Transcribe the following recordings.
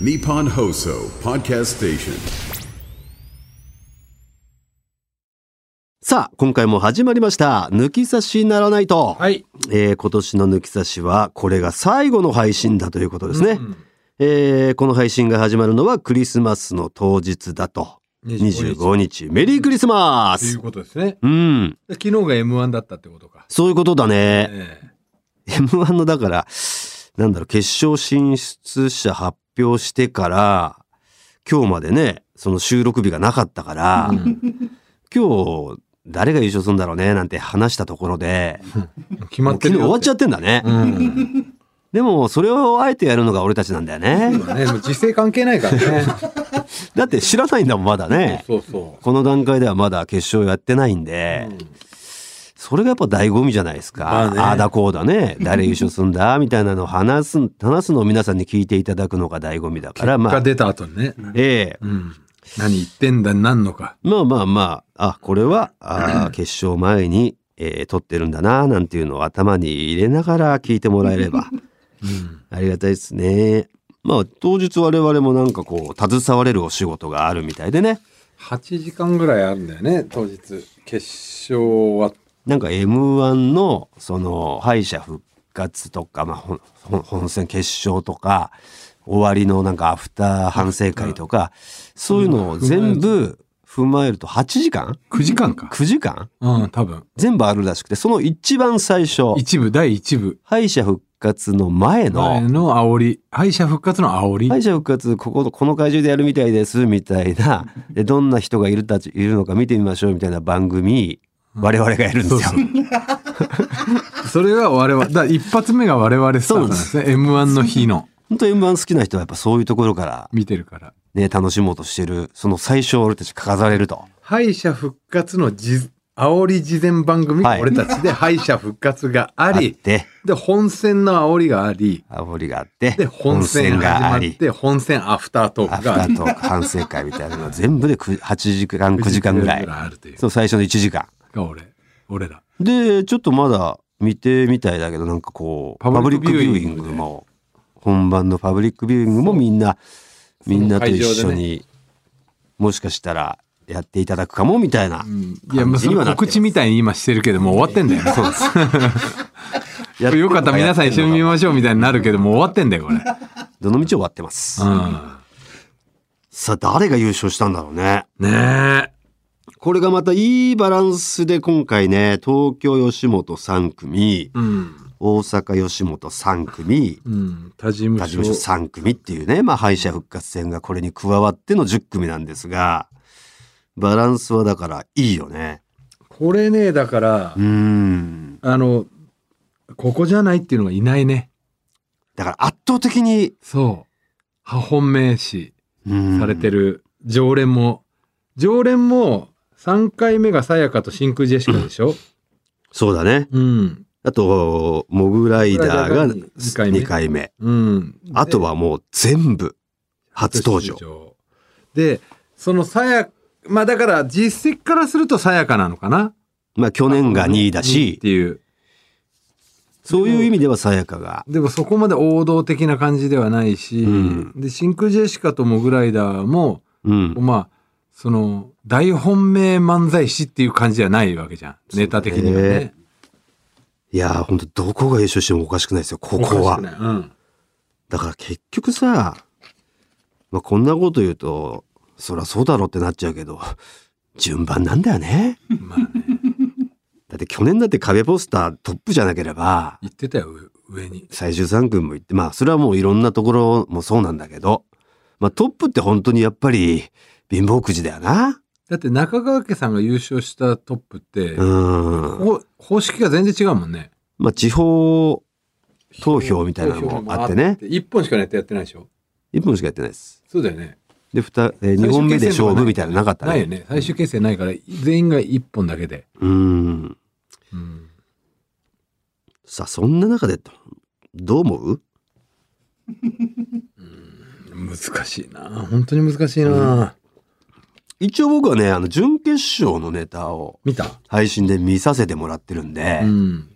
Nippon Hoso Podcast Station. さあ、今回も始まりました。抜き差しならないと。はい。えー今年の抜き差しは、これが最後の配信だということですね。えーこの配信が始まるのはクリスマスの当日だと。25日。メリークリスマというスことですね。うん。で昨日が M1 だったってことか。そういうことだね。え M1 のだから、なんだろう、決勝進出者発表してから、今日までね、その収録日がなかったから、今日、誰が優勝するんだろうね、なんて話したところで、え決まってるよ昨日終わっちゃってんだね。うん。でも、それをあえてやるのが俺たちなんだよね。ね、もう時勢関係ないからね。だって知らないんだもん、まだね。そうそこの段階ではまだ決勝やってないんで、それがやっぱ醍醐味じゃないですか。まあねああだこうだね。誰優勝すんだみたいなのを話す、話すのを皆さんに聞いていただくのが醍醐味だから、う。まあ、が出た後にね。ええうん。何言ってんだ、なんのか。まあまあまあ、あ、これは、あー 決勝前に、えー撮ってるんだな、なんていうのを頭に入れながら聞いてもらえれば、うん。ありがたいですね。まあ、当日我々もなんかこう、携われるお仕事があるみたいでね。8時間ぐらいあるんだよね、当日。決勝は。なんか M1 のその敗者復活とか、まあ、本戦決勝とか終わりのなんかアフター反省会とかそういうのを全部踏まえると8時間？9時間か。9時間？うん、多分。全部あるらしくてその一番最初一部、第一部。敗者復活の前前のの煽り。敗者復活の煽り？敗者復活こここの会場でやるみたいですみたいなでどんな人がいるたちいるのか見てみましょうみたいな番組我々がやるんですよ。そ れが我々、だ一発目が我々スタートなんですね。M1 の日の。本当 M1 好きな人はやっぱそういうところから見てるから。ね、楽しもうとしてる、その最初俺たち飾れると。敗者復活のじ煽り事前番組はいが俺たちで敗者復活がああっり、て、で、本戦の煽りがあり、煽りがあって、で、本戦始まって、本戦アフタートーアフタクがあり。ートーク反省会みたいなのが全部でく8時間、9時間ぐらい。そう、最初の1時間。が俺、俺ら。で、ちょっとまだ見てみたいだけど、なんかこう、パパブブリックビューインングも、本番のパブリックビューイングもみんな、みんなと一緒に、もしかしたらやっていただくかもみたいな感いや、もう告知みたいに今してるけど、もう終わってんだよね。そうです。よかったら皆さん一緒に見ましょうみたいになるけど、もう終わってんだよ、これ。どの道終わってます。うん。さあ、誰が優勝したんだろうね。ねえ。これがまたいいバランスで今回ね、東京吉本3組、うん。大阪吉本3組、うん。他事務所3組っていうね、まあ敗者復活戦がこれに加わっての10組なんですが、バランスはだからいいよね。これね、だからうー、ん。あの、ここじゃないっていうのがいないね。だから圧倒的に、そう。破本命詞うんされてる常連も、常連も3回目がさやかと真空ジェシカでしょ？そうだね。うん。あと、モグライダーがモグライダーが二回目2回目。うん。あとはもう全部初登場。で、そのさや、まあだから実績からするとさやかなのかな？まあ去年が2位だっしていう。そういう意味ではさやかが。でもそこまで王道的な感じではないし、うんで、真空ジェシカとモグライダーも、うん。まあ、その、大本命漫才師っていう感じじゃないわけじゃん。ネタ的にはね。いやー、本当どこが優勝してもおかしくないですよ、ここはうん。だから結局さ、まあ、こんなこと言うと、そりゃそうだろうってなっちゃうけど、順番なんだよね。まあね。だって去年だって壁ポスタートップじゃなければ、言ってたよ、上上に。最終3組も行って、まあそれはもういろんなところもそうなんだけど、まあトップって本当にやっぱり貧乏くじだよな。だって中川家さんが優勝したトップって、うん。ほ方式が全然違うもんね。まあ地方投票みたいなのもあってね。一本しかやってないでしょ1本しかやってないです。そうだよね。で、2, え2本目で勝負みたいなのなかったね。ないよね。最終決戦ないから、全員が一本だけで。うん。うん。さあ、そんな中で、どう思う？難しいな。本当に難しいな。一応僕はね、あの、準決勝のネタを見た？配信で見させてもらってるんで、うん。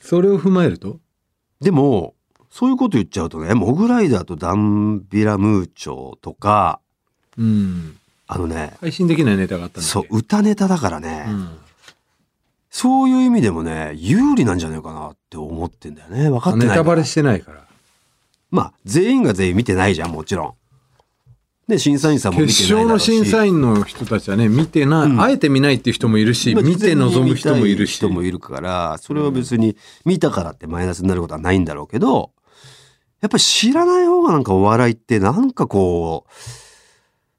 それを踏まえると？でも、そういうこと言っちゃうとね、モグライダーとダンビラムーチョとか、うん。あのね、配信できないネタがあったんだそう、歌ネタだからね、うん。そういう意味でもね、有利なんじゃないかなって思ってんだよね。分かってない。ネタバレしてないから。まあ、全員が全員見てないじゃん、もちろん。で、審査員さんも見て決ないだろうし。勝の審査員の人たちはね、見てない、うんあえて見ないっていう人もいるし、まあ見て望む人もいるし。人もいるから、それは別に見たからってマイナスになることはないんだろうけど、やっぱり知らない方がなんかお笑いってなんかこう、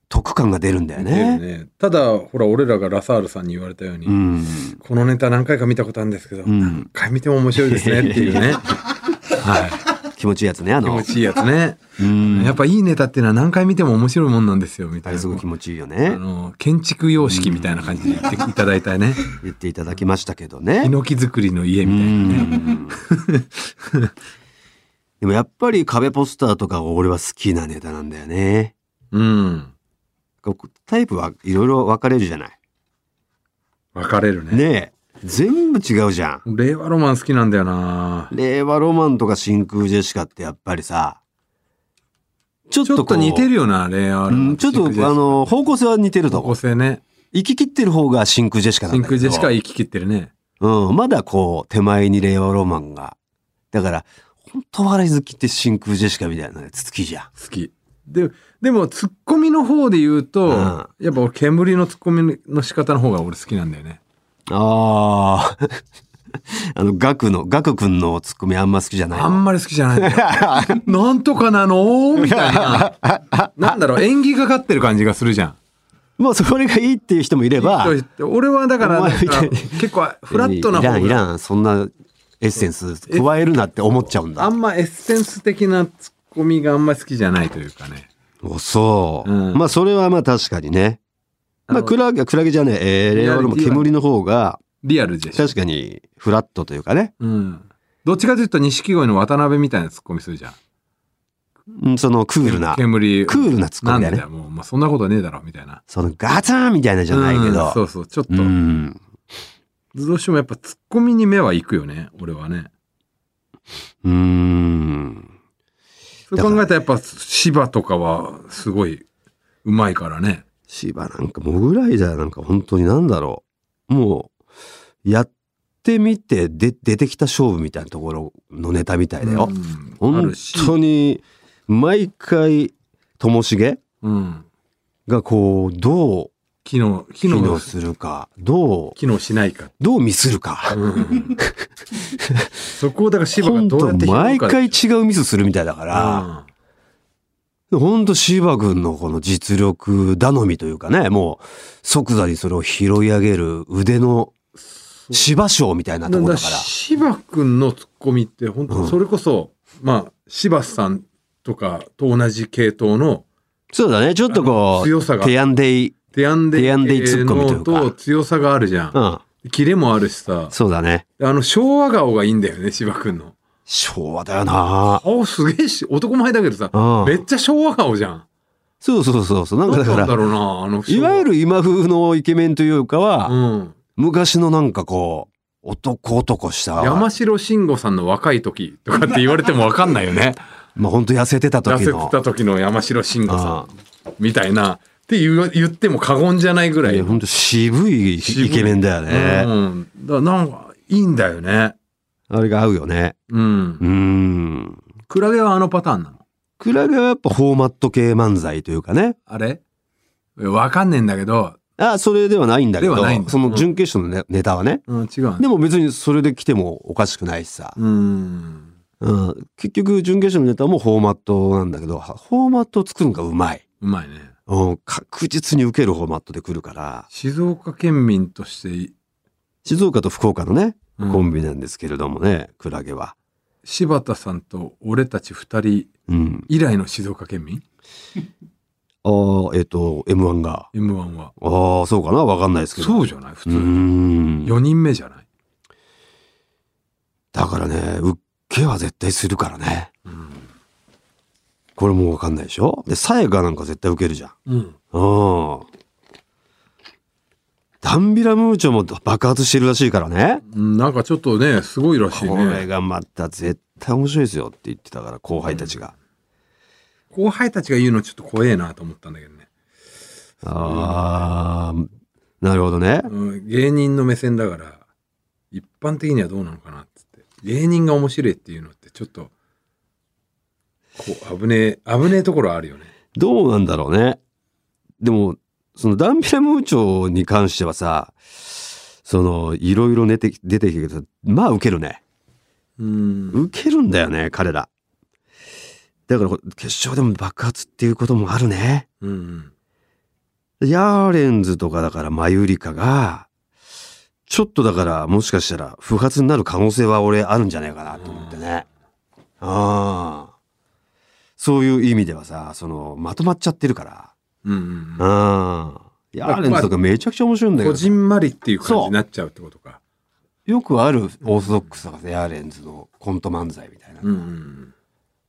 得感が出るんだよね。ねただ、ほら、俺らがラサールさんに言われたように、うん。このネタ何回か見たことあるんですけど、ん何回見ても面白いですねっていうね。はい。気持ちいいやつね、あの。気持ちいいやつね。うん。やっぱいいネタっていうのは何回見ても面白いもんなんですよ、みたいな。すごい気持ちいいよあね。の、建築様式みたいな感じで言っていただいたね。言っていただきましたけどねヒ。ノキ作りの家みたいなね。でもやっぱり壁ポスターとかが俺は好きなネタなんだよね。うん。タイプはいろいろ分かれるじゃない。分かれるね。ねえ。全部違うじゃん。令和ロマン好きなんだよな令和ロマンとか真空ジェシカってやっぱりさ、ちょっちょっと似てるよな、令和ロマン。うんちょっとあの、方向性は似てると方向。性ね。生き切ってる方が真空ジェシカなん真だけど。空ジェシカは生き切ってるね。うん、まだこう、手前に令和ロマンが。だから、本当笑い好きって真空ジェシカみたいなやつ好きじゃん。好き。で、でも、ツッコミの方で言うと、うんやっぱ俺、煙のツッコミの仕方の方が俺好きなんだよね。ああ。あの、ガクの、ガクくんのツッコミあんま好きじゃないのあんまり好きじゃない。なんとかなのみたいな。なんだろう、演技がかってる感じがするじゃん。もうそれがいいっていう人もいれば、俺はだから、結構フラットな方いらん、いが。らん、そんなエッセンス加えるなって思っちゃうんだ。あんまエッセンス的なツッコミがあんまり好きじゃないというかね。おそう。うんまあ、それはまあ確かにね。まあ、クラゲ、クラゲじゃねえ、えー、令和ロマンリアリティは煙の方が、リアルでしょ。確かにフラットというかね。うん。どっちかというと錦鯉の渡辺みたいなツッコミするじゃん。うんそのクールな、煙。クールなツッコミだねなもう、まあ、そんなことねえだろ、みたいな。そのガツンみたいなじゃないけうんど。そうそう、ちょっと、うん。どうしてもやっぱツッコミに目は行くよね、俺はね。うーん。そう考えたらやっぱ芝とかはすごいうまいからね。芝なんかモグライダーなんか本当になんだろう。もう、やってみてで出てきた勝負みたいなところのネタみたいだよ。うんあ本。当に、毎回、ともしげうん。がこう、どう機能、機能するか、どう、機能しないか。どうミスるか。うん、そこをだから芝がどうやって毎回で違うミスするみたいだから、本当芝君のこの実力頼みというかね、もう即座にそれを拾い上げる腕の芝賞みたいなところだから。芝君のツッコミって本当それこそ、まあ芝さんとかと同じ系統のそうだね、ちょっとこう、強さがテアンデイ、テアンデイテアンデイツッコミというのかと強さがあるじゃん。うん、キレもあるしさ。そうだね。あの昭和顔がいいんだよね、芝君の。昭和だよな顔すげえし、男前だけどさ、うんめっちゃ昭和顔じゃん。そうそうそうそう。なんかだから、なんだろうな、あのいわゆる今風のイケメンというかは、うん。昔のなんかこう、男男した、山城慎吾さんの若い時とかって言われてもわかんないよね。まあ本当痩せてた痩せ時の。てた時の山城慎吾さあんみたいな。って言う言っても過言じゃないぐらい。いや本当渋いイケメンだよね。うん。だからなんか、いいんだよね。あれが合うよね。うんう。ん。クラゲはあのパターンなの？クラゲはやっぱフォーマット系漫才というかね。あれ？わかんねえんだけど、あ、それではないんだけどではないん、だその準決勝のネネタはね。うん、違うでも別にそれで来てもおかしくないしさ。うん。うん、結局準決勝のネタもフォーマットなんだけど、フォーマットを作るのがうまい。うまいね。うん、確実に受けるフォーマットで来るから、静岡県民として、静岡と福岡のね、うんコンビなんですけれどもね、クラゲは。柴田さんと俺たち二人うん。以来の静岡県民？ああ、えっ、と、M1 が。?M1 は。ああ、そうかな？わかんないですけど。そうじゃない？普通。うーん。4人目じゃない？だからね、受けは絶対するからね。うん。これもうわかんないでしょ？で、さやかなんか絶対受けるじゃん。うん。うん。だダンビラムーチョも爆発してるらしいからね。うんなんかちょっとね、すごいらしいこれね。がまた絶対面白いですよって言ってたから、後輩たちが。後輩たちが言うのちょっと怖えなと思ったんだけどね。ああ、なるほどね。うん芸人の目線だから、一般的にはどうなのかなっつって。芸人が面白いっていうのってちょっと、こう、危ねえ、危ねえところあるよね。どうなんだろうね。でも、そのダンビラムーチョに関してはさ、その、いろいろ出て出てきるけど、まあ受けるね。うん。受けるんだよね、彼ら。だから、決勝でも爆発っていうこともあるね。うん。ヤーレンズとかだからマユリカが、ちょっとだからもしかしたら不発になる可能性は俺あるんじゃないかなと思ってね。ああ。そういう意味ではさ、その、まとまっちゃってるから。うんうんああ。ヤーレンズとかめちゃくちゃ面白いんだけど、こじんまりっていう感じになっちゃうってことか。よくあるオーソドックスとかさヤーレンズのコント漫才みたいな。うんうん。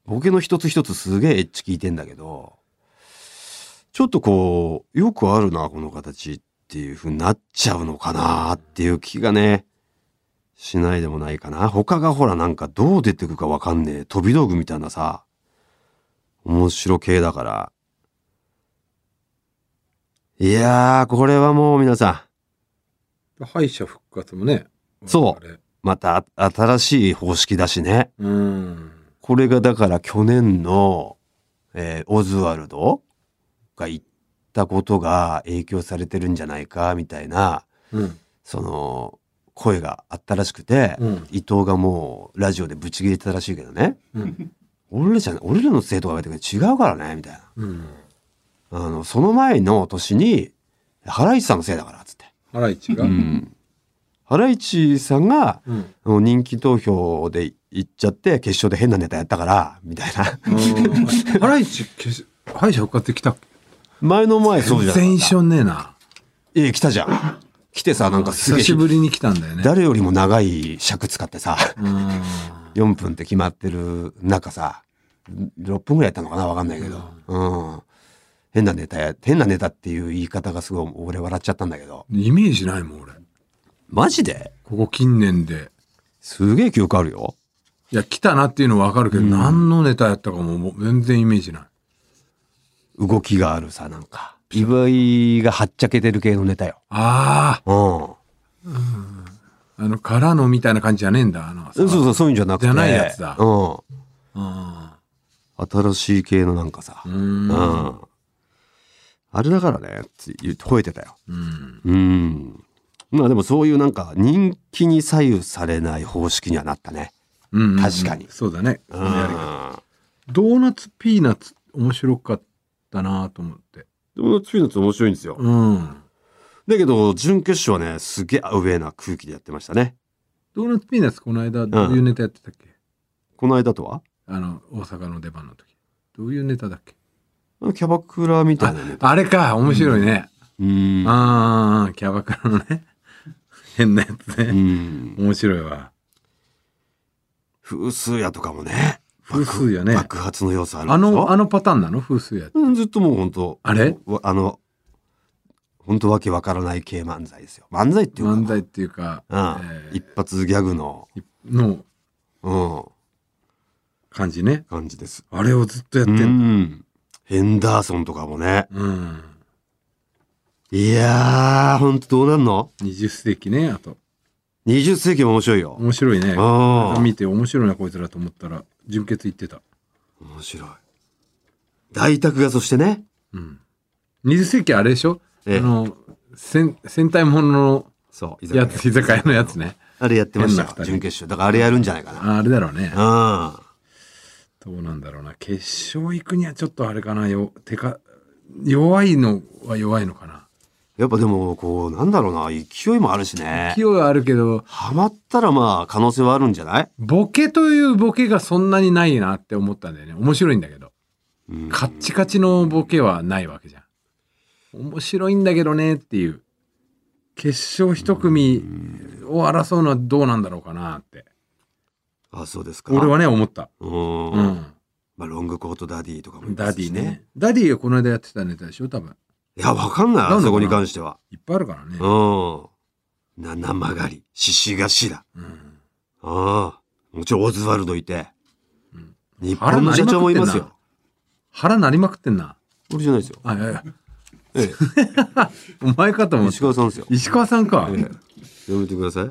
ボケの一つ一つすげえエッチ聞いてんだけど、ちょっとこう、よくあるな、この形っていう風になっちゃうのかなっていう気がね、しないでもないかな。他がほらなんかどう出てくかわかんねえ飛び道具みたいなさ、面白系だから。いやー、これはもう皆さん、敗者復活もね。そうまたあ新しい方式だしね。うん。これがだから去年の、えーオズワルドが言ったことが影響されてるんじゃないかみたいなうん。その声があったらしくて、うん伊藤がもうラジオでブチ切れてたらしいけどねうん。俺らじゃ俺らの生徒が言われてるけど違うからねみたいなうん。あのその前の年にハライチさんのせいだからっつって、ハライチが？うん、ハライチさんがうん。あの人気投票で行っちゃって決勝で変なネタやったからみたいなハライチ、けし敗者復活って来た前の前そうじゃん。全然一緒ねえな。ええ、来たじゃん。来てさ、なんかすげえ、久しぶりに来たんだよね。誰よりも長い尺使ってさ、うん。4分って決まってる中さ、6分ぐらいやったのかなわかんないけど。うん。変なネタや、変なネタっていう言い方がすごい俺笑っちゃったんだけど。イメージないもん、俺。マジで？ここ近年で。すげえ記憶あるよ。いや、来たなっていうのはわかるけど、何のネタやったかももう全然イメージない。動きがあるさ、なんか。岩井がはっちゃけてる系のネタよ。あうん。あ、あの、からのみたいな感じじゃねえんだ。あの、そうそう、そういうんじゃなくて。じゃないやつだうん。あ新しい系のなんかさ。ーう。うんん。あれだからね、って言って吠えてたよ。うん。うん。まあでもそういうなんか人気に左右されない方式にはなったね。うん。確かにそうだね。こうん。ドーナツピーナッツ面白かったなと思って。ドーナツピーナッツ面白いんですよ。うん。だけど、準決勝はね、すげえアウェーな空気でやってましたね。ドーナツピーナッツこの間どういうネタやってたっけ、この間とは？あの、大阪の出番の時。どういうネタだっけ？キャバクラみたあいなネタ。あれか、面白いね。うん。ああ、キャバクラのね。変なやつうね。ん。面白いわ。風数屋とかもね。風数屋ね爆発の要素あるあの、あのパターンなの？風水やつ。うんずっともう本当あれ？わあの、本当わけわからない系漫才ですよ。漫才っていうか。漫才っていうか、うんえー一発ギャグの、のうん、感じね。感じです。あれをずっとやってうんだ。ん。ヘンダーソンとかもね。うん。いやー、ほんとどうなんの？20世紀ね、あと。?20 世紀も面白いよ。面白いね。ああ見て面白いな、こいつらと思ったら、純潔言ってた。面白い。大宅がそしてね。うん。20世紀あれでしょ？ええあの、戦、戦隊もののそう、居やつ、居酒屋のやつね。あれやってました準決勝。だからあれやるんじゃないかな。ああれだろうね。あどうなんだろうな。決勝行くにはちょっとあれかな。よ、てか、弱いのは弱いのかな。やっぱでも、こう、なんだろうな、勢いもあるしね勢。いはあるけど、ハマったらまあ、可能性はあるんじゃない？ボケというボケがそんなにないなって思ったんだよね。面白いんだけど。うんカッチカチのボケはないわけじゃん。面白いんだけどねっていう。決勝一組を争うのはどうなんだろうかなって。あ、そうですか。俺はね、思った。うん。うん。まあ、ロングコートダディとかもいますしダディね。。ダディがこの間やってたネタでしょ？多分。いや、わかんない。なんそこに関しては。いっぱいあるからね。うん。七曲り、獅子頭。うんああ。もちろんオズワルドいて。うん日本の社長もいますよ。腹なりまくってんな。俺じゃないですよ。あ、いやいや。え お前かとえ、思った。石川さんですよ。石川さんか。ええやめてください。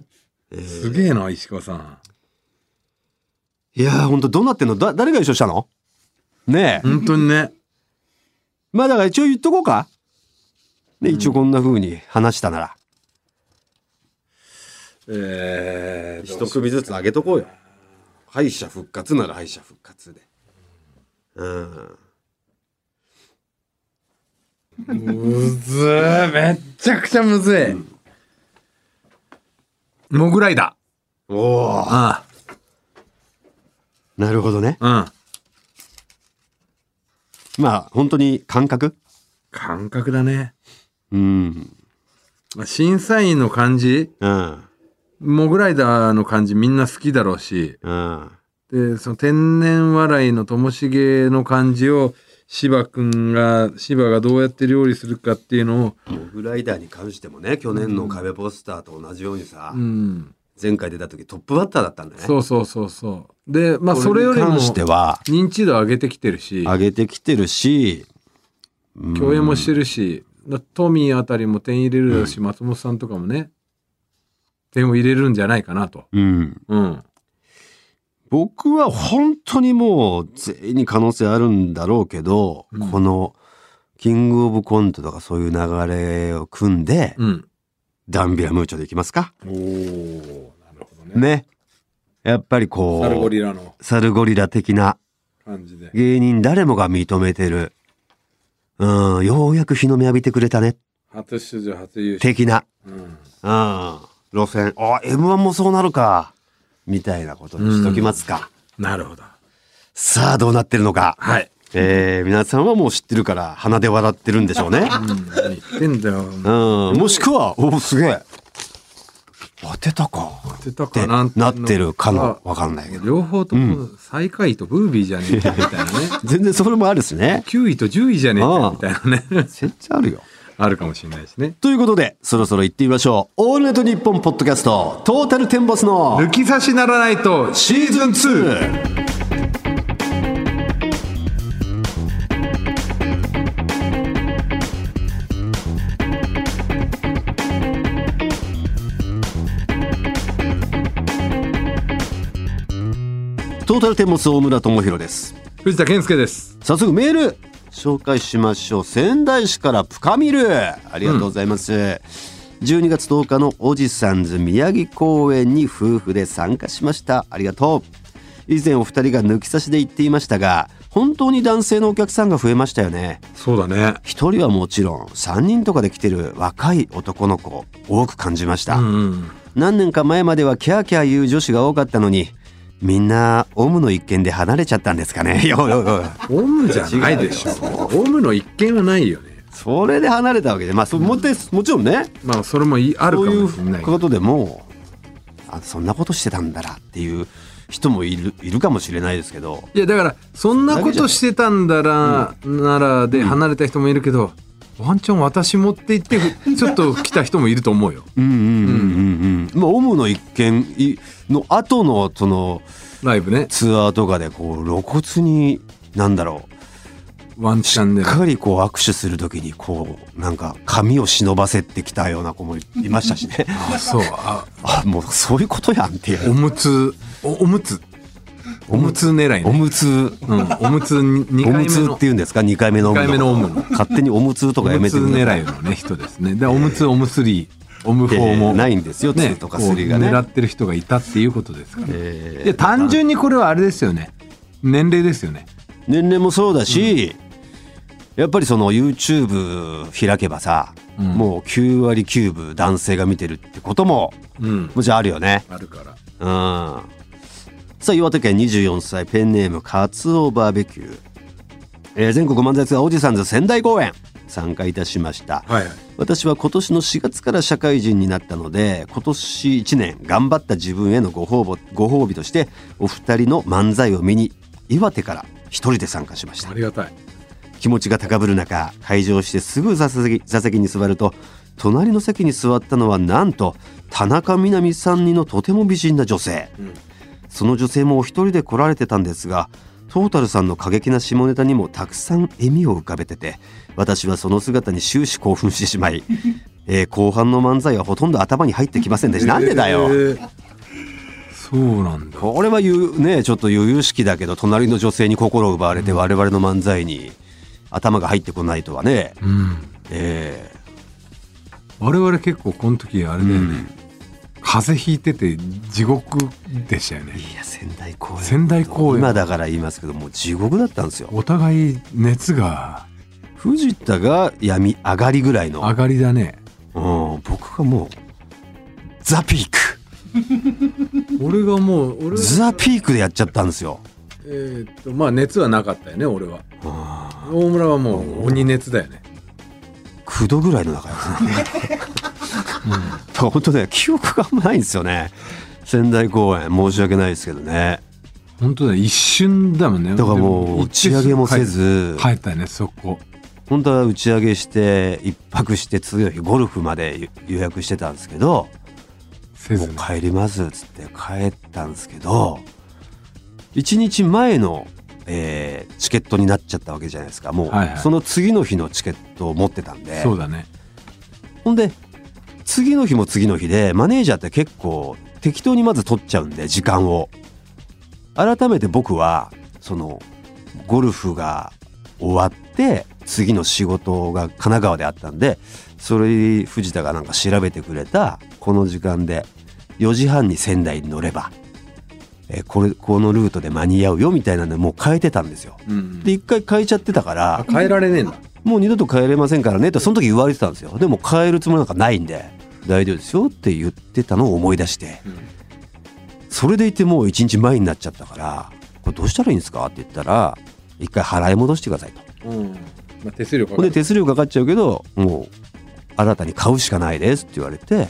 ええすげえな、石川さん。いやー、ほんとどうなってんの？だ、誰が優勝したの？ねえ。本当にね。まあだから一応言っとこうか。ね、一応こんな風に話したなら。えー、一組ずつ上げとこうよ。敗者復活なら敗者復活で。うん。むずーめっちゃくちゃむずい。モグライダおおー。。あなるほどね。あ。うん。まあ本当に感覚？感覚だね。うん。まあ審査員の感じ、うん。モグライダーの感じみんな好きだろうし、うん。で、その天然笑いのともしげの感じを芝くんが、芝がどうやって料理するかっていうのを、モグライダーに関してもね、去年の壁ポスターと同じようにさ、うん。前回出た時トップバッターだったんだね。そうそうそうそう。で、まあそれよりもに関しては認知度上げてきてるし、上げてきてるし、うん共演もしてるし、だトミーあたりも点入れるだろうし、松本さんとかもね、点を入れるんじゃないかなと。うん。うん。僕は本当にもう全員に可能性あるんだろうけど、うんこのキングオブコントとかそういう流れを組んで、うん。ダンビラムーチョでいきますかおおなるほどね。ね。やっぱりこう、サルゴリラのサルゴリラ的な感じで。芸人誰もが認めてる。うん、ようやく日の目浴びてくれたね。初出場、初優勝。的な。うん。うん。路線。あ、M1 もそうなるか。みたいなことにしときますか。なるほど。さあ、どうなってるのか。はい。えー、皆さんはもう知ってるから鼻で笑ってるんでしょうね。うん。何言ってんだよ。うん。もしくは、おすげえ。当てたか。当てたってかななってるかのわかんないけど。両方とも最下位とブービーじゃねえかみたいなね。全然それもあるしね。9位と10位じゃねえかみたいなね。全然あるよ。あるかもしれないですね。ということで、そろそろ行ってみましょう。オールナイトニッポンポッドキャスト、トータルテンボスの抜き差しならないとシーズン 2! トータルテンボス大村智弘です。藤田健介です。早速メール紹介しましょう。仙台市からプカミルありがとうございます。12月10日のおじさんず宮城公演に夫婦で参加しました。ありがとう。以前お二人が抜き差しで言っていましたが、本当に男性のお客さんが増えましたよね。そうだね。一人はもちろん3人とかで来てる若い男の子多く感じました。うんうん。何年か前まではキャーキャー言う女子が多かったのにみんなオムの一件で離れちゃったんですかねいやいやいやオウムじゃないでしょ。オウムの一件はないよね。それで離れたわけでまあそもってもちろんねまあそれもいあるかそういうもしれない。ことでもあそんなことしてたんだなっていう人もいるいるかもしれないですけどいやだからそんなことしてたんだら、ならで離れた人もいるけど、ワンチャン私もって言って ちょっと来た人もいると思うよ。うんうんうんうんうんまあオムの一件いの後のそのライブね。ツアーとかでこう露骨になんだろうワンチャンでしっ。かりこう握手するときにこうなんか髪を忍ばせてきたような子もいましたしねあそう。あ あもうそういうことやんっていうおむつおおむつおむつ狙いね。おむつうん、おむつに2お回目のむつっていうんですか？2回目の二回目のオムの勝手におむつとおかやめむつてください狙いのね人ですね。でおむつおむすりおむフォーも、えーないんですよね2とか3がね狙ってる人がいたっていうことですから。えーいや単純にこれはあれですよね。年齢ですよね。年齢もそうだし、やっぱりその YouTube 開けばさ、うんもう9割9分男性が見てるってこともうん。もちろんあるよね。あるから。うん。さあ岩手県24歳ペンネームカツオバーベキュー、えー全国漫才ツアーおじさんズ仙台公演参加いたしました。はいはい。私は今年の4月から社会人になったので今年1年頑張った自分へのご褒美ご褒美としてお二人の漫才を見に岩手から一人で参加しましたありがたい。気持ちが高ぶる中会場してすぐ座席座席に座ると隣の席に座ったのはなんと田中みな実さんにのとても美人な女性、うんその女性もお一人で来られてたんですがトータルさんの過激な下ネタにもたくさん笑みを浮かべてて私はその姿に終始興奮してしまい、えー後半の漫才はほとんど頭に入ってきませんでした、なんでだよ。えーそうなんだ。これは言うねちょっと余裕式だけど隣の女性に心を奪われて我々の漫才に頭が入ってこないとはね、うん。え我々結構この時あれだよね、風邪ひいてて地獄でしたよね。ーいや仙台公演仙台公演今だから言いますけどもう地獄だったんですよ。お互い熱が。藤田が闇上がりぐらいの、上がりだね。うん、僕がもうザ・ピーク。俺がもう俺は。ザ・ピークでやっちゃったんですよ。えーっとまあ熱はなかったよね俺は。あ大村はもう鬼熱だよね。9度ぐらいの中ですね。本当ね記憶があんまないんですよね。仙台公演申し訳ないですけどね。本当だ一瞬だもんねだからもう打ち上げもせず、帰ったよねそこ本当は打ち上げして一泊して次の日ゴルフまで予約してたんですけど、せずもう帰りますっつって帰ったんですけど、一日前の、えーチケットになっちゃったわけじゃないですか。もう、はいはいその次の日のチケットを持ってたんで。そうだねほんで次の日も次の日でマネージャーって結構適当にまず取っちゃうんで時間を。改めて僕はそのゴルフが終わって次の仕事が神奈川であったんでそれ藤田がなんか調べてくれたこの時間で4時半に仙台に乗れば、えーこれこのルートで間に合うよみたいなんでもう変えてたんですよ。うん。で一回変えちゃってたからあ変えられねえんだもう二度と帰れませんからねとその時言われてたんですよ。でも帰るつもりなんかないんで大丈夫ですよって言ってたのを思い出してそれでいてもう一日前になっちゃったからこれどうしたらいいんですかって言ったら一回払い戻してくださいと。うん。まあ、手数料かかる。手数料かかっちゃうけどもう新たに買うしかないですって言われて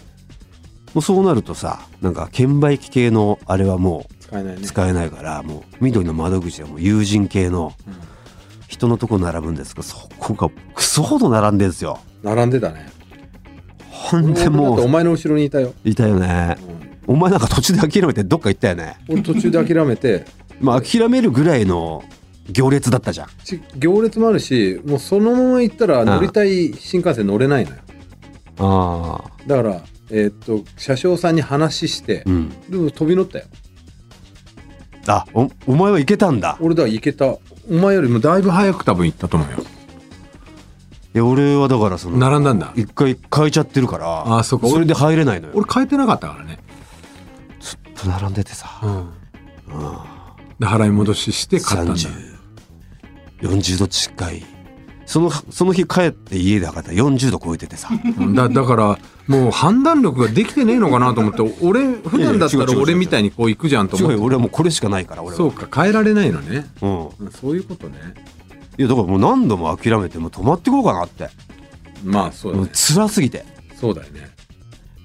もうそうなるとさなんか券売機系のあれはもうね。使えないからもう緑の窓口はもう友人系のうん人のとこ並ぶんですがそこがクソほど並んでんですよ。並んでたね。ほんでもうお前の後ろにいたよ、いたよね。うん。お前なんか途中で諦めてどっか行ったよね。俺途中で諦めて。まあ諦めるぐらいの行列だったじゃん。ち行列もあるしもうそのまま行ったら乗りたい新幹線乗れないのよ。ああ。だからえーっと車掌さんに話してうん。でも飛び乗ったよ。あおお前は行けたんだ。俺だ行けたお前よりもだいぶ早く多分行ったと思うよ。いや俺はだからその並んだんだ。一回変えちゃってるからあそうか。それで入れないのよ。俺変えてなかったからね。ずっと並んでてさ、うん。うん、で払い戻しして買ったんだ。3040度近いそのその日帰って家で測った。ら40度超えててさ。う んだだからもう判断力ができてねえのかなと思って俺普段だったら俺みたいにこう行くじゃんと思って。俺はもうこれしかないから俺は。そうか変えられないのね。うん、うんそういうことね。いやだからもう何度も諦めてもう泊まってこうかなって。まあそうだね。辛すぎて。そうだよね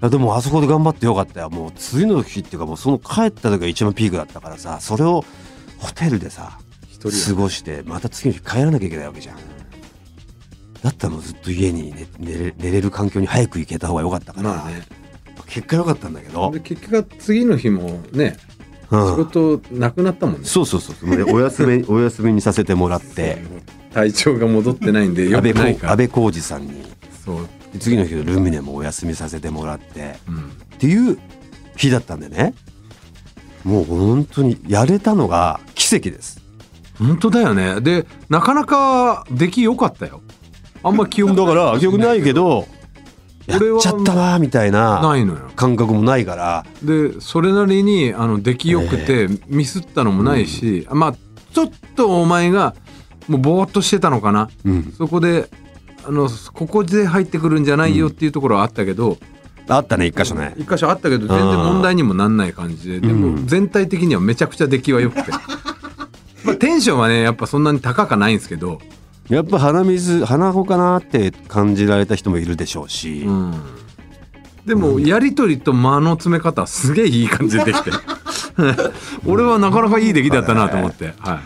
でもあそこで頑張ってよかったよ。もう次の日っていうかもうその帰った時が一番ピークだったからさそれをホテルでさ一人過ごしてまた次の日帰らなきゃいけないわけじゃんだったらずっと家に寝寝れ寝れる環境に早く行けた方が良かったから、まあね。結果良かったんだけど。で、結局次の日もねうん。仕事なくなったもんね。そうそうそうお休み お休みにさせてもらって。体調が戻ってないんでよくないから。安倍浩二さんにそう、で次の日ルミネもお休みさせてもらって。うん、っていう日だったんでね。もう本当にやれたのが奇跡です。本当だよね。でなかなか出来良かったよあんま記憶だから 記憶ないけどやっちゃったなみたいなないのよ。感覚もないから。でそれなりにあの出来良くてミスったのもないし、まあちょっとお前がもうぼーっとしてたのかな。うん。そこであのここで入ってくるんじゃないよっていうところはあったけど、あったね一箇所ね。一箇所あったけど全然問題にもなんない感じで。でうん。も全体的にはめちゃくちゃ出来は良くて、まあ、テンションはねやっぱそんなに高かないんですけど、やっぱ鼻水鼻ほかなって感じられた人もいるでしょうし、うん、でもやり取りと間の詰め方はすげえいい感じでできて 俺はなかなかいい出来だったなと思って、はい、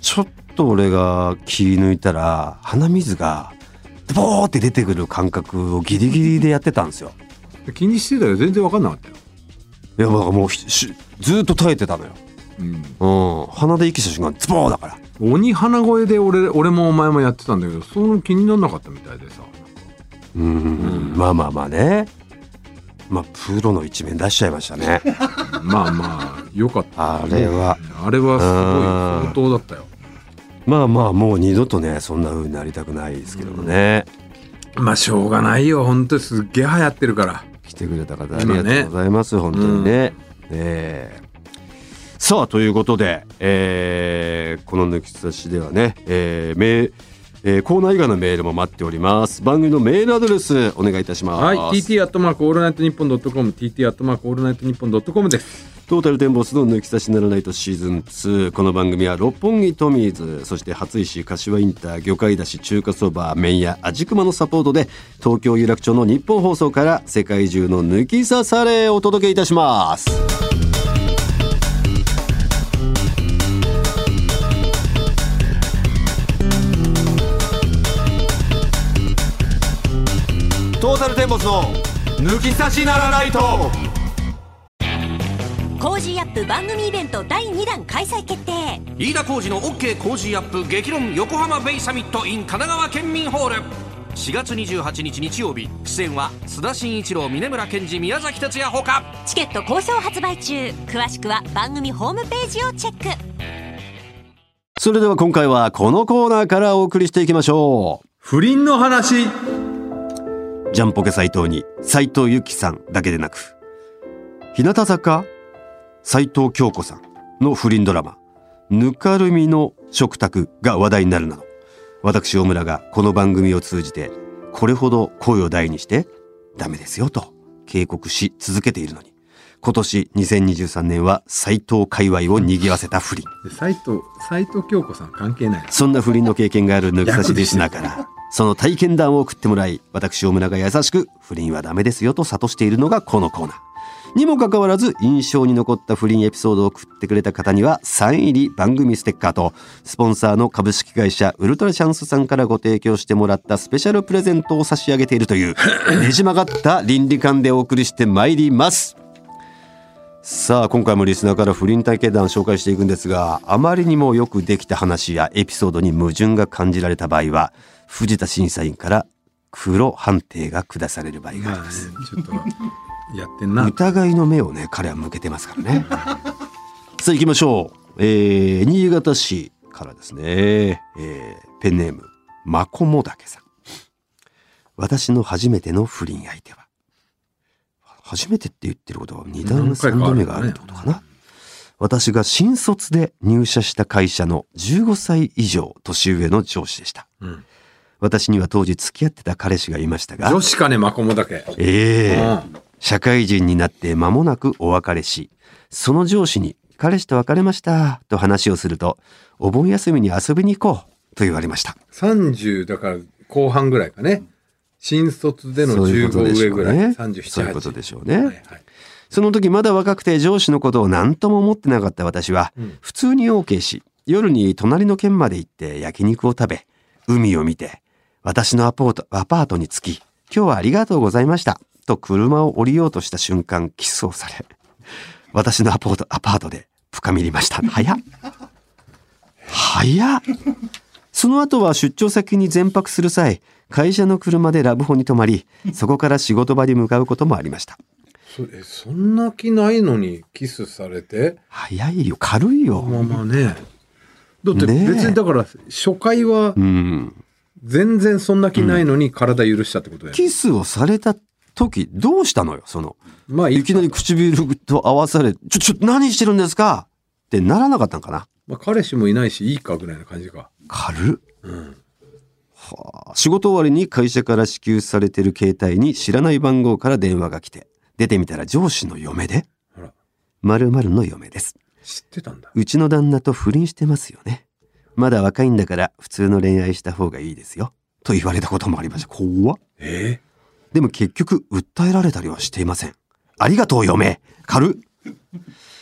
ちょっと俺が気抜いたら鼻水がボーって出てくる感覚をギリギリでやってたんですよ。気にしてたよ。全然分かんなかったよ、いやまあもうずーっと耐えてたのよ。うん、うん。鼻で息した瞬間ズボーだから鬼鼻声で俺俺もお前もやってたんだけどその気にならなかったみたいでさ。うん。まあまあまあね。まあプロの一面出しちゃいましたね。まあまあよかった。あれは。あれはすごい相当だったよ。まあまあもう二度とねそんな風になりたくないですけどもね、まあしょうがないよ。本当にすっげえ流行ってるから。来てくれた方ありがとうございます、本当にね。ええさあということで、えーこの抜き差しではね、えーメーえーコーナー以外のメールも待っております。番組のメールアドレスお願いいたします、はい TT アットマークオールナイトニッポンドットコム TT アットマークオールナイトニッポンドットコムです。トータルテンボスの抜き差しならナイトシーズン2この番組は六本木トミーズそして初石柏インター魚介だし中華そば麺屋味熊のサポートで東京有楽町のニッポン放送から世界中の抜き差されお届けいたしますータルテンボスの抜き差しならナイト。 Cozy Up 番組イベント第2弾開催決定。飯田浩司の OK 工事アップ激論横浜ベイサミット in 神奈川県民ホール。4月28日日曜日出演は須田慎一郎峯村健二宮崎哲也ほか。チケット好評発売中。詳しくは番組ホームページをチェック。それでは今回はこのコーナーからお送りしていきましょ不倫の話。うジャンポケ斎藤に斎藤由貴さんだけでなく日向坂斎藤京子さんの不倫ドラマぬかるみの食卓が話題になるなど私大村がこの番組を通じてこれほど声を大にしてダメですよと警告し続けているのに今年2023年は斎藤界隈を賑わせた不倫。で斉藤斉藤京子さん関係ない。そんな不倫の経験がある抜き差しリスナーから、その体験談を送ってもらい、私、大村が優しく、不倫はダメですよと諭しているのがこのコーナー。にもかかわらず、印象に残った不倫エピソードを送ってくれた方には、サイン入り番組ステッカーと、スポンサーの株式会社ウルトラチャンスさんからご提供してもらったスペシャルプレゼントを差し上げているという、ねじ曲がった倫理観でお送りしてまいります。さあ今回もリスナーから不倫体験談を紹介していくんですがあまりにもよくできた話やエピソードに矛盾が感じられた場合は藤田審査員から黒判定が下される場合がありまあねます、ちょっとやってんな。疑いの目をね彼は向けてますからね。さあ行きましょう、えー新潟市からですね、えーペンネームマコモダケさん。私の初めての不倫相手は。初めてって言ってることは2段何回か3度目があるってことかな。私が新卒で入社した会社の15歳以上年上の上司でした。うん私には当時付き合ってた彼氏がいましたが。女子かねマコモだけ。ええ。うん。社会人になって間もなくお別れし、その上司に彼氏と別れましたと話をすると、お盆休みに遊びに行こうと言われました。30だから後半ぐらいかね。新卒でのそういうこと15でしょう上ぐらい、ね。37そういうことでしょうね。はいはい。その時まだ若くて上司のことを何とも思ってなかった私は、うん。普通に OK し、夜に隣の県まで行って焼肉を食べ、海を見て、私のアポート、アパートに着き、今日はありがとうございました。と車を降りようとした瞬間、キスをされ、私のアポート、アパートで深みりました。早っ。早っ。その後は出張先に全泊する際、会社の車でラブホに泊まり、そこから仕事場に向かうこともありました。そえそんな気ないのにキスされて？早いよ、軽いよ。まあまあねだって別にだから初回はうん。全然そんな気ないのに体許したってことだよ、キスをされた時、どうしたのよ、その。まあいきなり唇と合わされ、ちょ、ちょ、何してるんですか？ってならなかったのかな？まあ、彼氏もいないしいいかぐらいな感じか。軽っ。うん。はあ。仕事終わりに会社から支給されてる携帯に知らない番号から電話が来て、出てみたら上司の嫁で、ほら。〇〇の嫁です。知ってたんだ。うちの旦那と不倫してますよね。まだ若いんだから普通の恋愛した方がいいですよ。と言われたこともありました。怖っ。え？でも結局訴えられたりはしていません。ありがとう嫁軽っ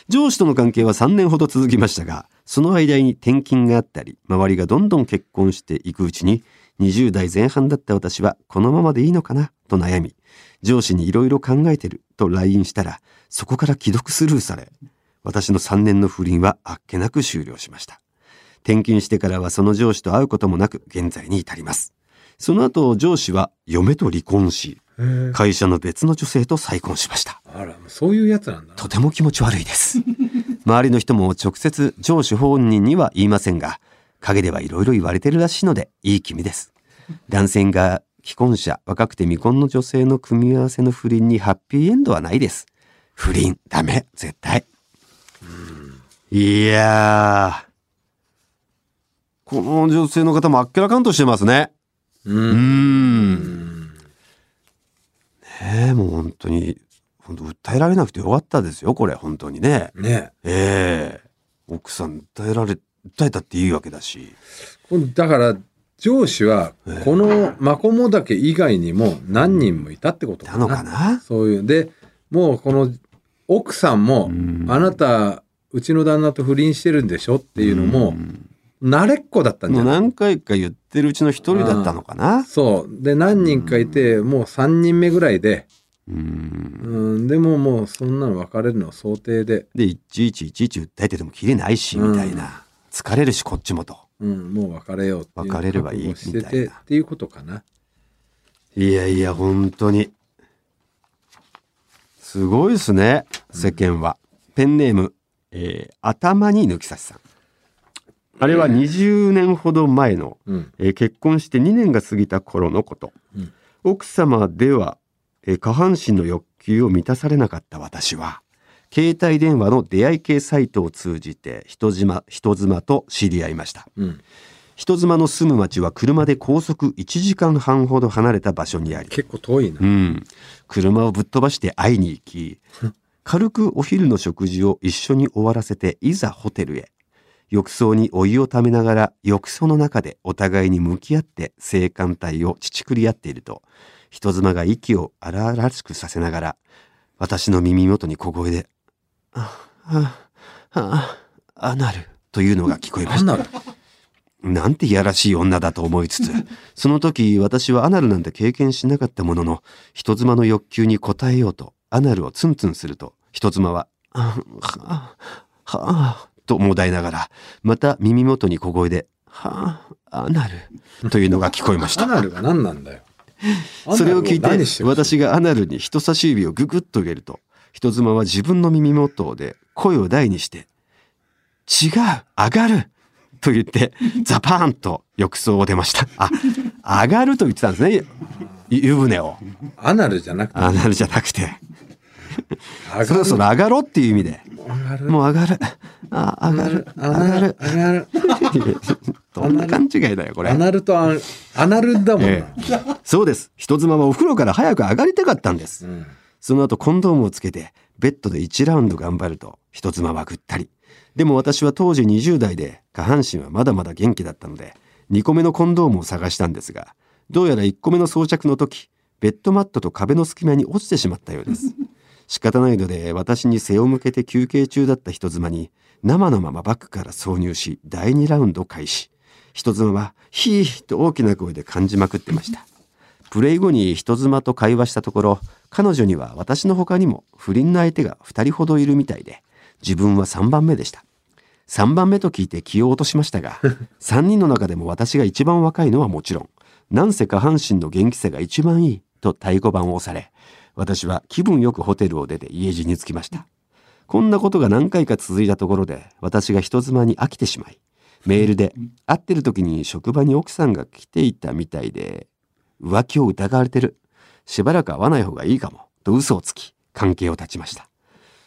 上司との関係は3年ほど続きましたが、その間に転勤があったり周りがどんどん結婚していくうちに20代前半だった私はこのままでいいのかな？と悩み上司にいろいろ考えてると LINE したらそこから既読スルーされ私の3年の不倫はあっけなく終了しました転勤してからはその上司と会うこともなく現在に至ります。その後上司は嫁と離婚し会社の別の女性と再婚しました。あら、そういうやつなんだ。な。とても気持ち悪いです。周りの人も直接上司本人には言いませんが陰ではいろいろ言われてるらしいのでいい気味です。男性が既婚者若くて未婚の女性の組み合わせの不倫にハッピーエンドはないです。不倫ダメ絶対。いやーこの女性の方もあっけらかんとしてますね。う。うん。んねえもう本当に本当訴えられなくてよかったですよこれ本当にね。ね。ええ。奥さん訴えられ訴えたっていいわけだし。だから、上司は、このマコモダケ以外にも何人もいたってことかな。なのかな？そういう。で、もうこの奥さんも、ん。あなた、うちの旦那と不倫してるんでしょっていうのも、慣れっこだったんじもうゃない？何回か言ってるうちの一人だったのかな。そう。で、何人かいて、もう3人目ぐらいで、うん。うん、でももうそんなの別れるのは想定で、でいちいちいちいち訴えてても切れないしみたいな、疲れるしこっちもと。うん、もう別れようっていう別れればいい覚悟をしてみたいな。てっていうことかな。いやいや本当に。すごいですね世間は、ペンネーム、えー頭に抜き差しさんあれは20年ほど前の、うん。えー結婚して2年が過ぎた頃のこと、うん。奥様では、えー下半身の欲求を満たされなかった私は携帯電話の出会い系サイトを通じて人妻人妻と知り合いました。うん。人妻の住む町は車で高速1時間半ほど離れた場所にあり結構遠いな。う。ん、車をぶっ飛ばして会いに行き軽くお昼の食事を一緒に終わらせていざホテルへ浴槽にお湯をためながら浴槽の中でお互いに向き合って性感帯を乳り合っていると人妻が息を荒々しくさせながら私の耳元に小声で「ああああアナル」というのが聞こえました。なんていやらしい女だと思いつつ、その時私はアナルなんて経験しなかったものの、人妻の欲求に応えようと、アナルをツンツンすると、人妻は、あはあ、はあ、ともだいながら、また耳元に小声で、はあ、アナル、というのが聞こえました。アナルが何なんだよ。それを聞いて私がアナルに人差し指をググッと入れると人妻は自分の耳元で声を大にして「違う上がる!」と言って ザパーンと浴槽を出ましたあ上がると言ってたんですね湯船をアナルじゃなくて、アナルじゃなくてそろそろ上がろうっていう意味で。上がる。もう上がる。あ上がる。アナル、上がる。ど んな勘違いだよこれ。アナルとアンアナルだもんな。ええ。そうです。人妻はお風呂から早く上がりたかったんです。うん。その後コンドームをつけてベッドで1ラウンド頑張ると人妻はぐったり。でも私は当時20代で下半身はまだまだ元気だったので2個目のコンドームを探したんですがどうやら1個目の装着の時ベッドマットと壁の隙間に落ちてしまったようです。仕方ないので私に背を向けて休憩中だった人妻に生のままバッグから挿入し第2ラウンド開始。人妻はヒーと大きな声で感じまくってました。プレイ後に人妻と会話したところ彼女には私の他にも不倫の相手が2人ほどいるみたいで自分は3番目でした3番目と聞いて気を落としましたが 3人の中でも私が一番若いのはもちろんなんせ下半身の元気さが一番いいと太鼓判を押され私は気分よくホテルを出て家路に着きました。こんなことが何回か続いたところで私が人妻に飽きてしまいメールで会ってる時に職場に奥さんが来ていたみたいで浮気を疑われてる。しばらく会わない方がいいかもと嘘をつき関係を断ちました。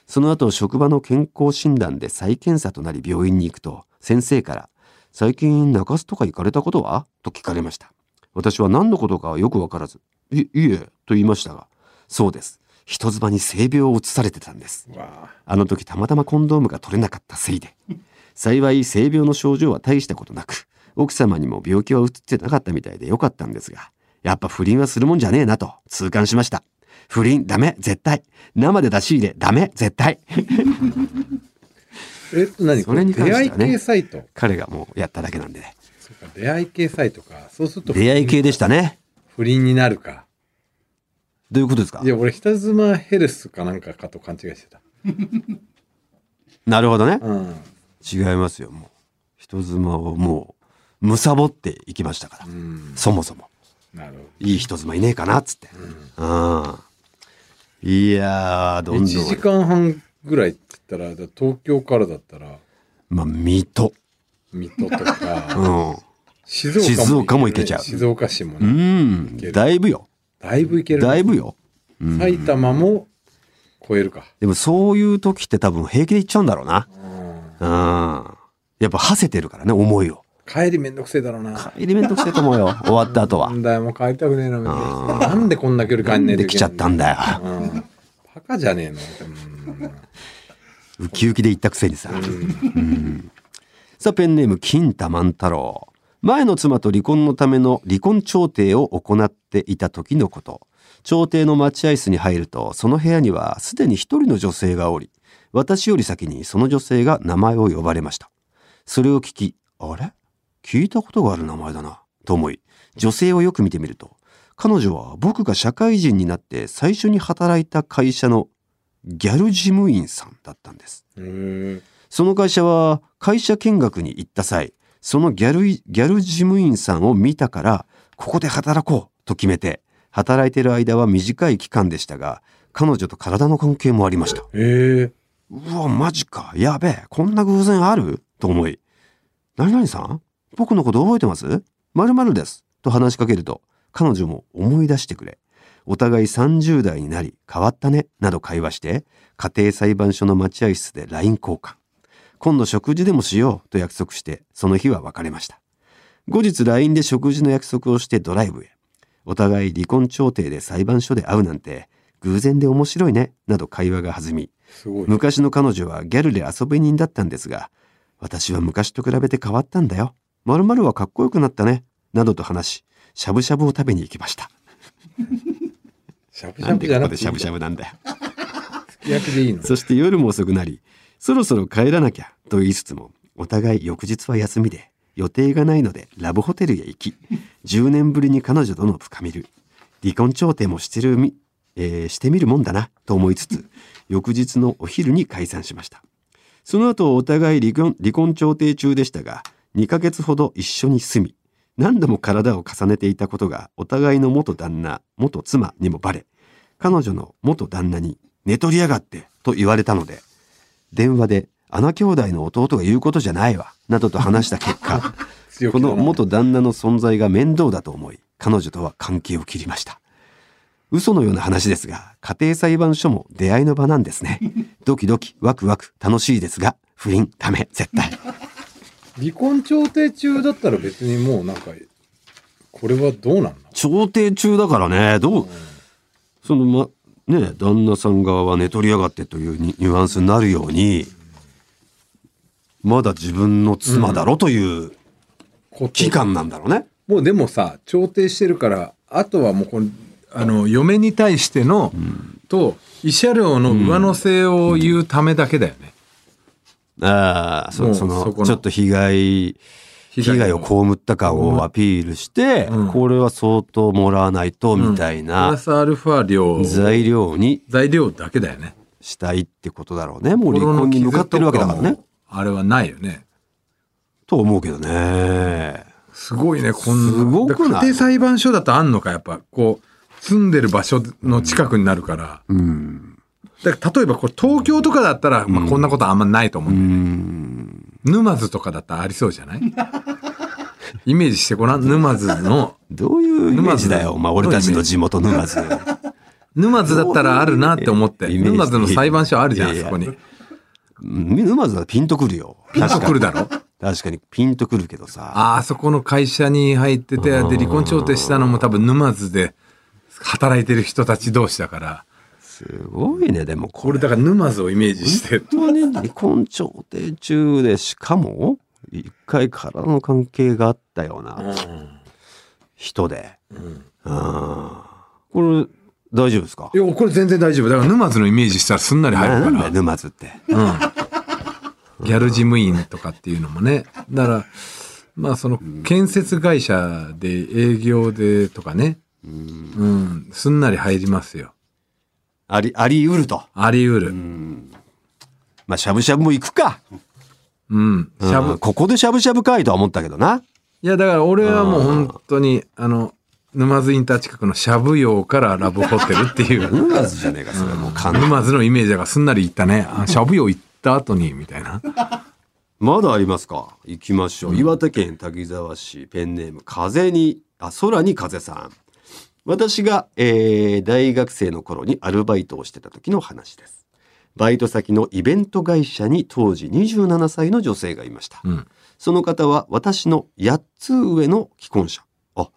その後職場の健康診断で再検査となり病院に行くと先生から「最近中洲とか行かれたことは?」と聞かれました。私は何のことかはよくわからず「いいえ」と言いましたがそうです人妻に性病を移されてたんですわああの時たまたまコンドームが取れなかったせいで幸い性病の症状は大したことなく奥様にも病気は移ってなかったみたいでよかったんですがやっぱ不倫はするもんじゃねえなと痛感しました不倫ダメ絶対生で出し入れダメ絶対え何？それに関してはね出会い系サイト？彼がもうやっただけなんでね。出会い系サイトか。そうすると、出会い系でしたね。不倫になるか。どういうことですか？いや、俺、人妻ヘルスかなんかかと勘違いしてた。なるほどね。うん。違いますよ、もう。人妻をもう、むさぼっていきましたから。うん。そもそも。なるほいい人妻いねえかなっつって。うん。いやー、どど。んどん。1時間半ぐらいって言ったら、だから東京からだったら、まあ、水戸。水戸とうか、ん。静岡も,、静岡も行けちゃう静岡市もうね、んだいぶよ。だいぶ行けるね、だいぶよ。うん埼玉も超えるか。でもそういう時って多分平気で行っちゃうんだろうな。うんうん。やっぱ馳せてるからね、思いを。帰りめんどくせえだろうな。帰りめんどくせえと思うよ。終わった後はな。んだよ、もう帰りたくねえな、なんでこんな距離帰んねえできちゃったんだよ。うん。バカじゃねえの？うんウキウキで行ったくせにさ。うんさあ、ペンネーム、金太万太郎。前の妻と離婚のための離婚調停を行っていた時のこと。調停の待合室に入ると、その部屋にはすでに一人の女性がおり、私より先にその女性が名前を呼ばれました。それを聞き、あれ？聞いたことがある名前だな、と思い、女性をよく見てみると、彼女は僕が社会人になって最初に働いた会社のギャル事務員さんだったんです。うん。その会社は会社見学に行った際、そのギャルい、ギャル事務員さんを見たから、ここで働こうと決めて、働いている間は短い期間でしたが、彼女と体の関係もありました。ええうわ、マジか。やべえ。こんな偶然ある？と思い。何々さん？僕のこと覚えてます？〇〇です。と話しかけると、彼女も思い出してくれ。お互い30代になり、変わったね、など会話して、家庭裁判所の待合室で LINE 交換。今度食事でもしようと約束して、その日は別れました。後日 LINE で食事の約束をしてドライブへ。お互い離婚調停で裁判所で会うなんて、偶然で面白いね、など会話が弾み、すごい。昔の彼女はギャルで遊び人だったんですが、私は昔と比べて変わったんだよ。〇〇はかっこよくなったね。などと話し、しゃぶしゃぶを食べに行きました。しゃぶしゃぶじゃなくてでここでしゃぶしゃぶなんだよ。そして夜も遅くなり、そろそろ帰らなきゃと言いつつも、お互い翌日は休みで、予定がないのでラブホテルへ行き、10年ぶりに彼女との深みる。離婚調停もしてるみ、えーしてみるもんだなと思いつつ、翌日のお昼に解散しました。その後お互い離婚離婚調停中でしたが、2ヶ月ほど一緒に住み、何度も体を重ねていたことがお互いの元旦那、元妻にもバレ、彼女の元旦那に寝取りやがってと言われたので、電話で穴兄弟の弟が言うことじゃないわ、などと話した結果、この元旦那の存在が面倒だと思い、彼女とは関係を切りました。嘘のような話ですが、家庭裁判所も出会いの場なんですね。ドキドキ、ワクワク、楽しいですが、不倫、ダメ、絶対。離婚調停中だったら別にもうなんか、これはどうなんの？調停中だからね、どう、そのま、ね、旦那さん側は寝取りやがってというニニュアンスになるように、まだ自分の妻だろという期間なんだろうね。もうでもさ、調停してるから、あとはもうこの、あの、嫁に対しての、と、慰謝料の上乗せを言うためだけだよね。ああ、もそうそのちょっと被害、被害を被った感をアピールして、うんこれは相当もらわないと、みたいプなラスアルファ料、材料に材料だけだよね。したいってことだろうね。もう離婚に向かってるわけだからね。あれはないよね。と思うけどね。すごいね、こんな。すごくない？家庭裁判所だとあんのか、やっぱ、こう、住んでる場所の近くになるから。うん。だから例えばこれ東京とかだったら、まあこんなことあんまないと思ううんだよね。ん。沼津とかだったらありそうじゃない？イメージしてごらん。沼津の、どういうイメージだよ。まあ、俺たちの地元沼津。沼津だったらあるなって思って。沼津の裁判所あるじゃん、そこに。うん沼津はピンとくるよ。ピンとくるだろ？確かに確かにピンとくるけどさ。ああそこの会社に入ってて、で、離婚調停したのも多分沼津で働いてる人たち同士だから。すごいね、でもこれ。だから沼津をイメージして。本当に離婚調停中で、しかも、一回体の関係があったような人で。うんこれ、大丈夫ですか？いや、これ全然大丈夫。だから沼津のイメージしたらすんなり入るから。沼津って。うん。ギャル事務員とかっていうのもね。だから、まあその建設会社で営業でとかね。うん。すんなり入りますよ。あり、あり得ると。あり得る。まあ、しゃぶしゃぶも行くか。うん。しゃぶうん。ここでしゃぶしゃぶかいとは思ったけどな。いや、だから俺はもう本当に、あの、沼津インター近くのしゃぶ用からラブホテルっていう、沼津じゃねえか、それもう完全沼津のイメージがすんなりいったね。あしゃぶ用行った後に、みたいな。まだありますか？行きましょう。岩手県滝沢市ペンネーム風に、あ、空に風さん。私が、えー大学生の頃にアルバイトをしてた時の話です。バイト先のイベント会社に当時27歳の女性がいました。うん。その方は私の8つ上の既婚者。あ、っ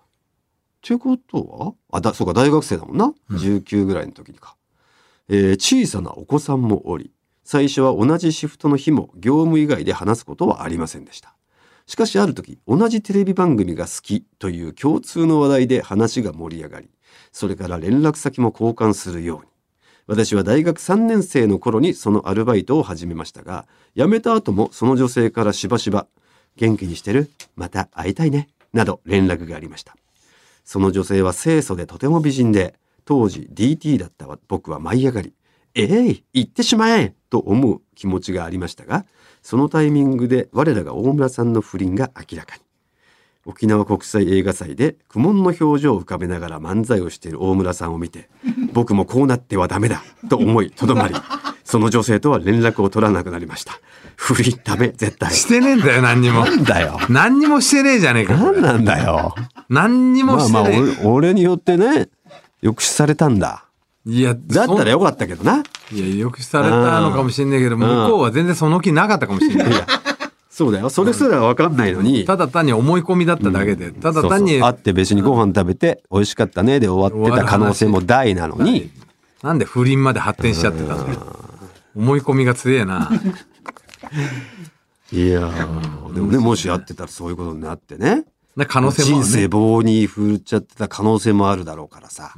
てことは？あ、だ、そうか、大学生だもんな。19ぐらいの時にか。えー小さなお子さんもおり、最初は同じシフトの日も業務以外で話すことはありませんでした。しかしある時、同じテレビ番組が好きという共通の話題で話が盛り上がり、それから連絡先も交換するように。私は大学3年生の頃にそのアルバイトを始めましたが、辞めた後もその女性からしばしば、元気にしてる？また会いたいね？など連絡がありました。その女性は清楚でとても美人で、当時 DT だった僕は舞い上がり、ええ行ってしまえと思う気持ちがありましたが、そのタイミングで我らが大村さんの不倫が明らかに。沖縄国際映画祭で苦悶の表情を浮かべながら漫才をしている大村さんを見て、僕もこうなってはダメだと思いとどまり、その女性とは連絡を取らなくなりました。不倫ダメ、絶対。してねえんだよ、何にも。なんだよ。何にもしてねえじゃねえか。何なんだよ。何にもまあまあしてねえ。俺、俺によってね、抑止されたんだ。いや、だったらよかったけどな。いや、抑止されたのかもしれないけど、向こうは全然その気なかったかもしれない。そうだよ。それすらわかんないのに。ただ単に思い込みだっただけで、ただ単に、そうそう会って別にご飯食べて美味しかったねで終わってた可能性も大なのに、なんで不倫まで発展しちゃってたの？思い込みが強えな。いやーでもね、もし会ってたらそういうことになってね。な可能性もあ人生。棒に振っちゃってた可能性もあるだろうからさ。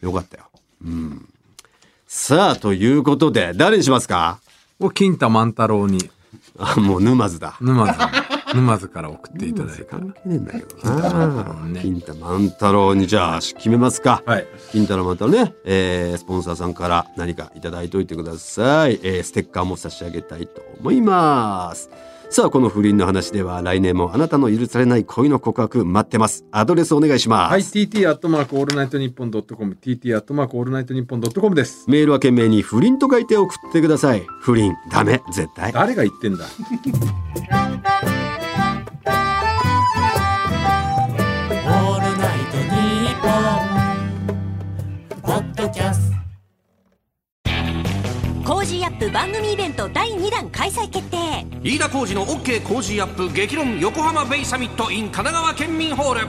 よかったよ。うん。さあ、ということで、誰にしますか？を金太万太郎に、あ、もう沼津だ。沼津、沼津から送っていただいた。関係ねえんだけどな。ね金太万太郎にじゃあ決めますか。はい。金太郎万太郎ね、えースポンサーさんから何かいただいておいてください、えーステッカーも差し上げたいと思いますさあこの不倫の話では来年もあなたの許されない恋の告白待ってます。アドレスお願いします、はい、TT アットマークオールナイトニッポンドットコム、TT アットマークオールナイトニッポンドットコムです。メールは件名に不倫と書いて送ってください。不倫ダメ。絶対。誰が言ってんだ？オールナイトニッポン」ポッドキャスト Cozy Up 番組イベント第2弾開催決定飯田浩司の OK 工事アップ激論横浜ベイサミット in 神奈川県民ホール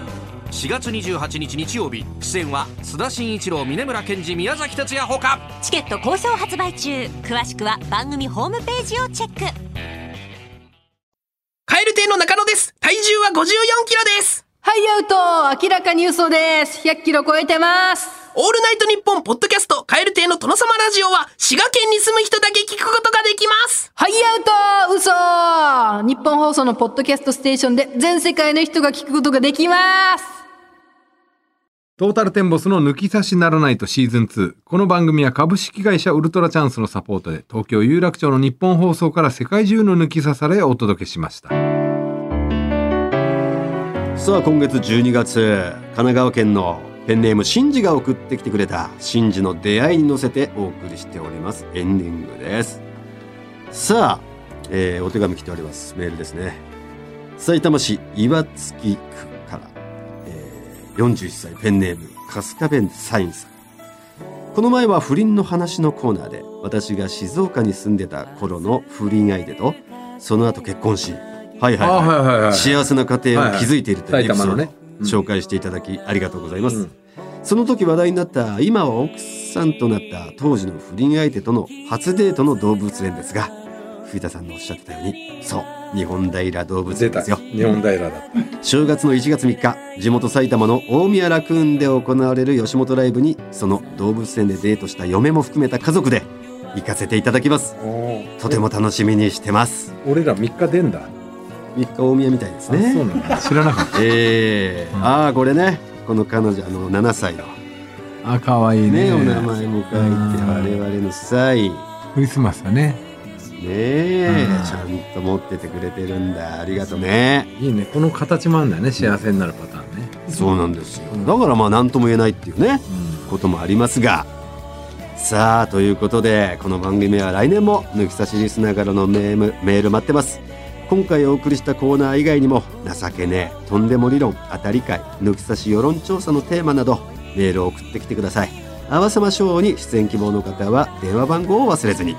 4月28日日曜日出演は須田慎一郎峯村健司宮崎哲弥ほかチケット好評発売中詳しくは番組ホームページをチェックカエル亭の中野です。体重は54キロです。はい、アウト明らかに嘘です。100キロ超えてます。オールナイトニッポンポッドキャストカエル亭の殿様ラジオは滋賀県に住む人だけ聞くことができます。はい、アウト嘘日本放送のポッドキャストステーションで全世界の人が聞くことができます。トータルテンボスの抜き差しならないとシーズン2。この番組は株式会社ウルトラチャンスのサポートで東京有楽町の日本放送から世界中の抜き差されをお届けしました。さあ今月12月神奈川県のペンネームシンジが送ってきてくれたシンジの出会いに乗せてお送りしております。エンディングです。さあ、えーお手紙来ております。メールですね。埼玉市岩槻区から、えー41歳ペンネーム春日弁サインさん。この前は不倫の話のコーナーで私が静岡に住んでた頃の不倫相手とその後結婚しはいはいあはい,、幸せな家庭を築いているというエピソード、紹介していただきありがとうございます、うんその時話題になった今は奥さんとなった当時の不倫相手との初デートの動物園ですが藤田さんのおっしゃってたようにそう日本平動物。園ですよ日本平だった。正月の1月3日地元埼玉の大宮ラクーンで行われる吉本ライブにその動物園でデートした嫁も含めた家族で行かせていただきますとても楽しみにしてます俺ら3日出んだ。3日大宮みたいですあそうねなんだ。知らなかった。えー、ああこれねこの彼女あの7歳のあ、可愛いね。ねお名前も書いてうん我々の際ねクリスマスだね。えうんちゃんと持っててくれてるんだありがとねいいね。この形もあるんだよね。幸せになるパターンね。そうなんですようんだからまあ何とも言えないっていうねうん。こともありますがさあということでこの番組は来年も抜き差しリスナーからのメームメール待ってます今回お送りしたコーナー以外にも情けねえとんでも理論当たり会抜き差し世論調査のテーマなどメールを送ってきてください合わせましょうに出演希望の方は電話番号を忘れずに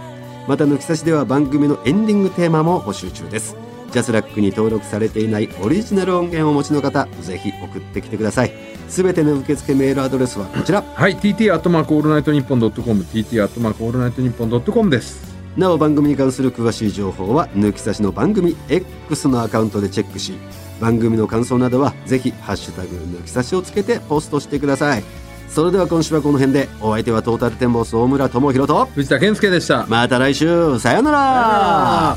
また抜き差しでは番組のエンディングテーマも募集中ですジャスラックに登録されていないオリジナル音源をお持ちの方ぜひ送ってきてくださいすべての受付メールアドレスはこちらはい。TT アットマークオールナイトニッポンドットコム。TT アットマークオールナイトニッポンドットコムです。なお番組に関する詳しい情報は抜き差しの番組 X のアカウントでチェックし番組の感想などはぜひハッシュタグ抜き差しをつけてポストしてください。それでは今週はこの辺でお相手はトータルテンボス大村朋宏と藤田憲右でした。また来週。さよなら。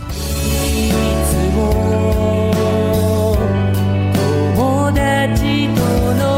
友達との